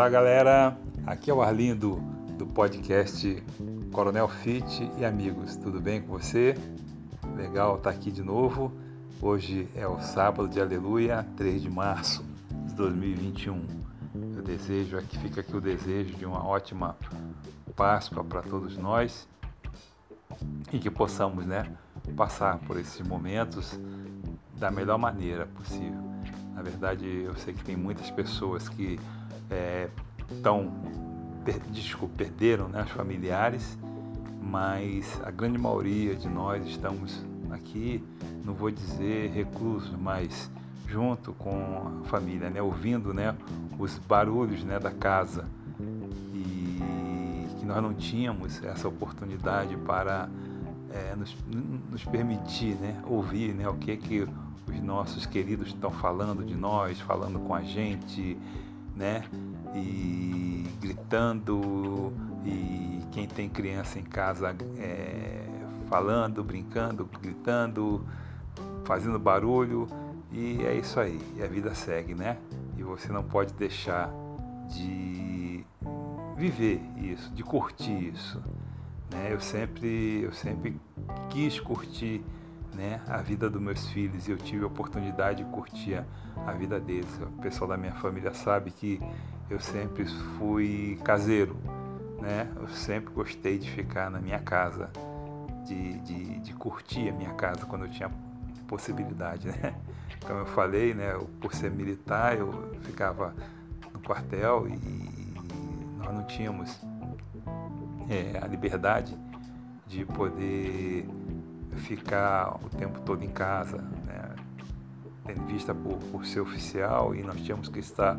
Olá galera, aqui é o Arlindo do podcast Coronel Fit e amigos, tudo bem com você? Legal estar aqui de novo. Hoje é o sábado de Aleluia, 3 de março de 2021. Eu desejo aqui, fica aqui o desejo de uma ótima Páscoa para todos nós e que possamos, né, passar por esses momentos da melhor maneira possível. Na verdade, eu sei que tem muitas pessoas que é, per, desculpa, perderam né, os familiares, mas a grande maioria de nós estamos aqui, não vou dizer reclusos, mas junto com a família, né, ouvindo né, os barulhos né, da casa. E que nós não tínhamos essa oportunidade para é, nos, nos, permitir né, ouvir né, o que que os nossos queridos estão falando de nós, falando com a gente, né? E gritando, e quem tem criança em casa é, falando, brincando, gritando, fazendo barulho, e é isso aí, e a vida segue, né? E você não pode deixar de viver isso, de curtir isso. Né? Eu sempre, eu sempre quis curtir né, a vida dos meus filhos e eu tive a oportunidade de curtir a, vida deles. O pessoal da minha família sabe que eu sempre fui caseiro, né? Eu sempre gostei de ficar na minha casa, de, de, de curtir a minha casa quando eu tinha possibilidade, né? Como eu falei, né, por ser militar, eu ficava no quartel e nós não tínhamos é, a liberdade de poder ficar o tempo todo em casa, né? tendo vista por, por ser oficial e nós tínhamos que estar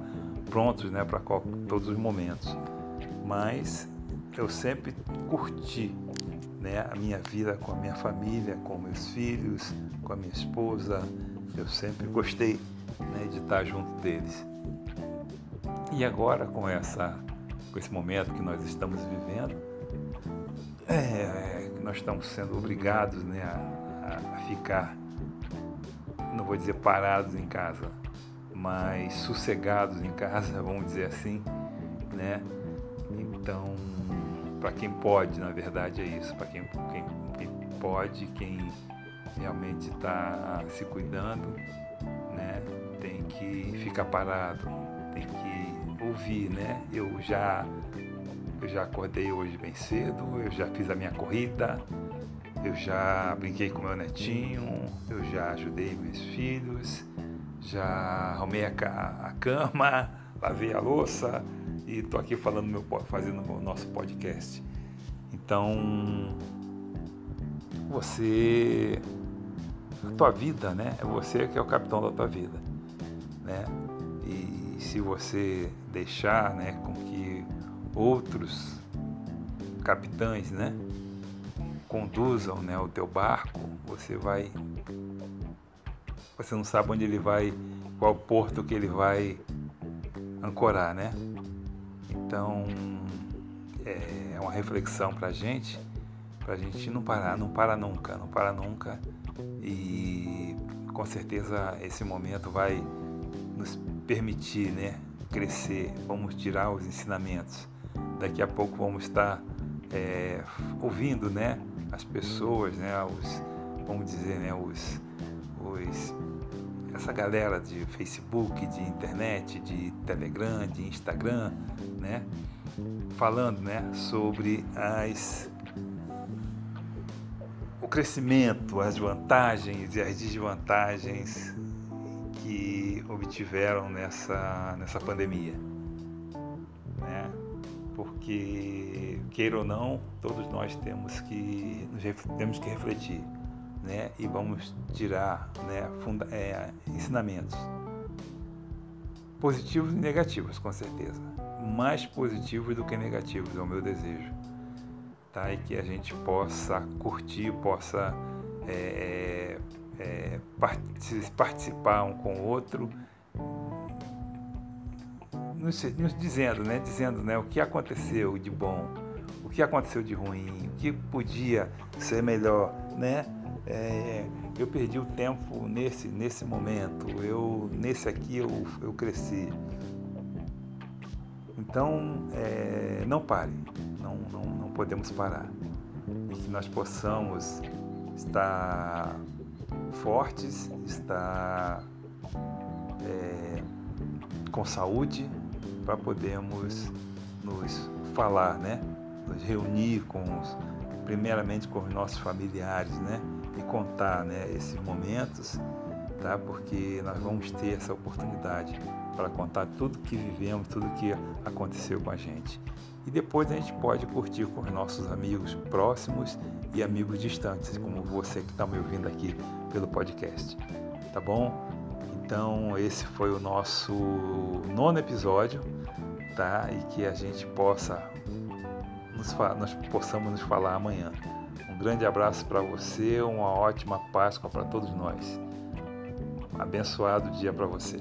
prontos né, para todos os momentos. Mas eu sempre curti né, a minha vida com a minha família, com meus filhos, com a minha esposa. Eu sempre gostei né, de estar junto deles. E agora com essa com esse momento que nós estamos vivendo, é, nós estamos sendo obrigados né, a, a ficar, não vou dizer parados em casa, mas sossegados em casa, vamos dizer assim, né? Então, para quem pode, na verdade é isso, para quem, quem, quem, pode, quem realmente está se cuidando, né? Tem que ficar parado, tem que ouvir, né? Eu já eu já acordei hoje bem cedo, eu já fiz a minha corrida, eu já brinquei com meu netinho, eu já ajudei meus filhos, já arrumei a, a cama, lavei a louça e estou aqui falando meu, fazendo o nosso podcast. Então, você, a tua vida, né? É você que é o capitão da tua vida, né? E se você deixar, né, com que outros capitães, né, conduzam, né, o teu barco, você vai você não sabe onde ele vai, qual porto que ele vai ancorar, né? Então é uma reflexão para a gente, para a gente não parar, não para nunca, não para nunca. E com certeza esse momento vai nos permitir, né, crescer, vamos tirar os ensinamentos Daqui a pouco vamos estar é, ouvindo né, as pessoas, né, os, vamos dizer, né, os, os, essa galera de Facebook, de internet, de Telegram, de Instagram, né, falando né, sobre as, o crescimento, as vantagens e as desvantagens que obtiveram nessa, nessa pandemia porque queira ou não, todos nós temos que temos que refletir, né? E vamos tirar, né? Funda, é, ensinamentos positivos e negativos, com certeza, mais positivos do que negativos é o meu desejo, tá? E que a gente possa curtir, possa é, é, é participar um com o outro nos, nos, dizendo, né, dizendo né, o que aconteceu de bom, o que aconteceu de ruim, o que podia ser melhor, né? É, eu perdi o tempo nesse, nesse momento, eu nesse aqui eu, eu cresci. Então, é, não pare, não, não, não podemos parar. E que nós possamos estar fortes, estar é, com saúde para podermos nos falar, né? Nos reunir com os, primeiramente com os nossos familiares, né? E contar, né? Esses momentos, tá? Porque nós vamos ter essa oportunidade para contar tudo que vivemos, tudo que aconteceu com a gente. E depois a gente pode curtir com os nossos amigos próximos e amigos distantes, como você que está me ouvindo aqui pelo podcast. Tá bom? Então, esse foi o nosso nono episódio, tá? E que a gente possa nos, nós possamos nos falar amanhã. Um grande abraço para você, uma ótima Páscoa para todos nós. Abençoado dia para você.